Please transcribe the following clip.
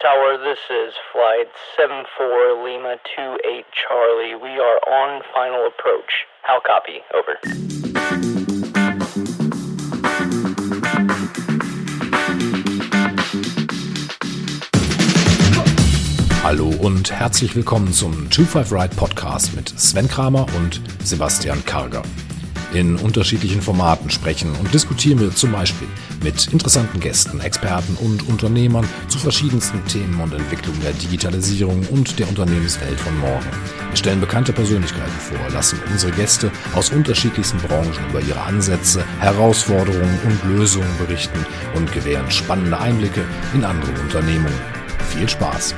Tower, this is flight 74 Lima 28 Charlie. We are on final approach. How copy? Over. Hallo und herzlich willkommen zum 25 Ride Podcast mit Sven Kramer und Sebastian Karger. In unterschiedlichen Formaten sprechen und diskutieren wir zum Beispiel mit interessanten Gästen, Experten und Unternehmern zu verschiedensten Themen und Entwicklungen der Digitalisierung und der Unternehmenswelt von morgen. Wir stellen bekannte Persönlichkeiten vor, lassen unsere Gäste aus unterschiedlichsten Branchen über ihre Ansätze, Herausforderungen und Lösungen berichten und gewähren spannende Einblicke in andere Unternehmungen. Viel Spaß!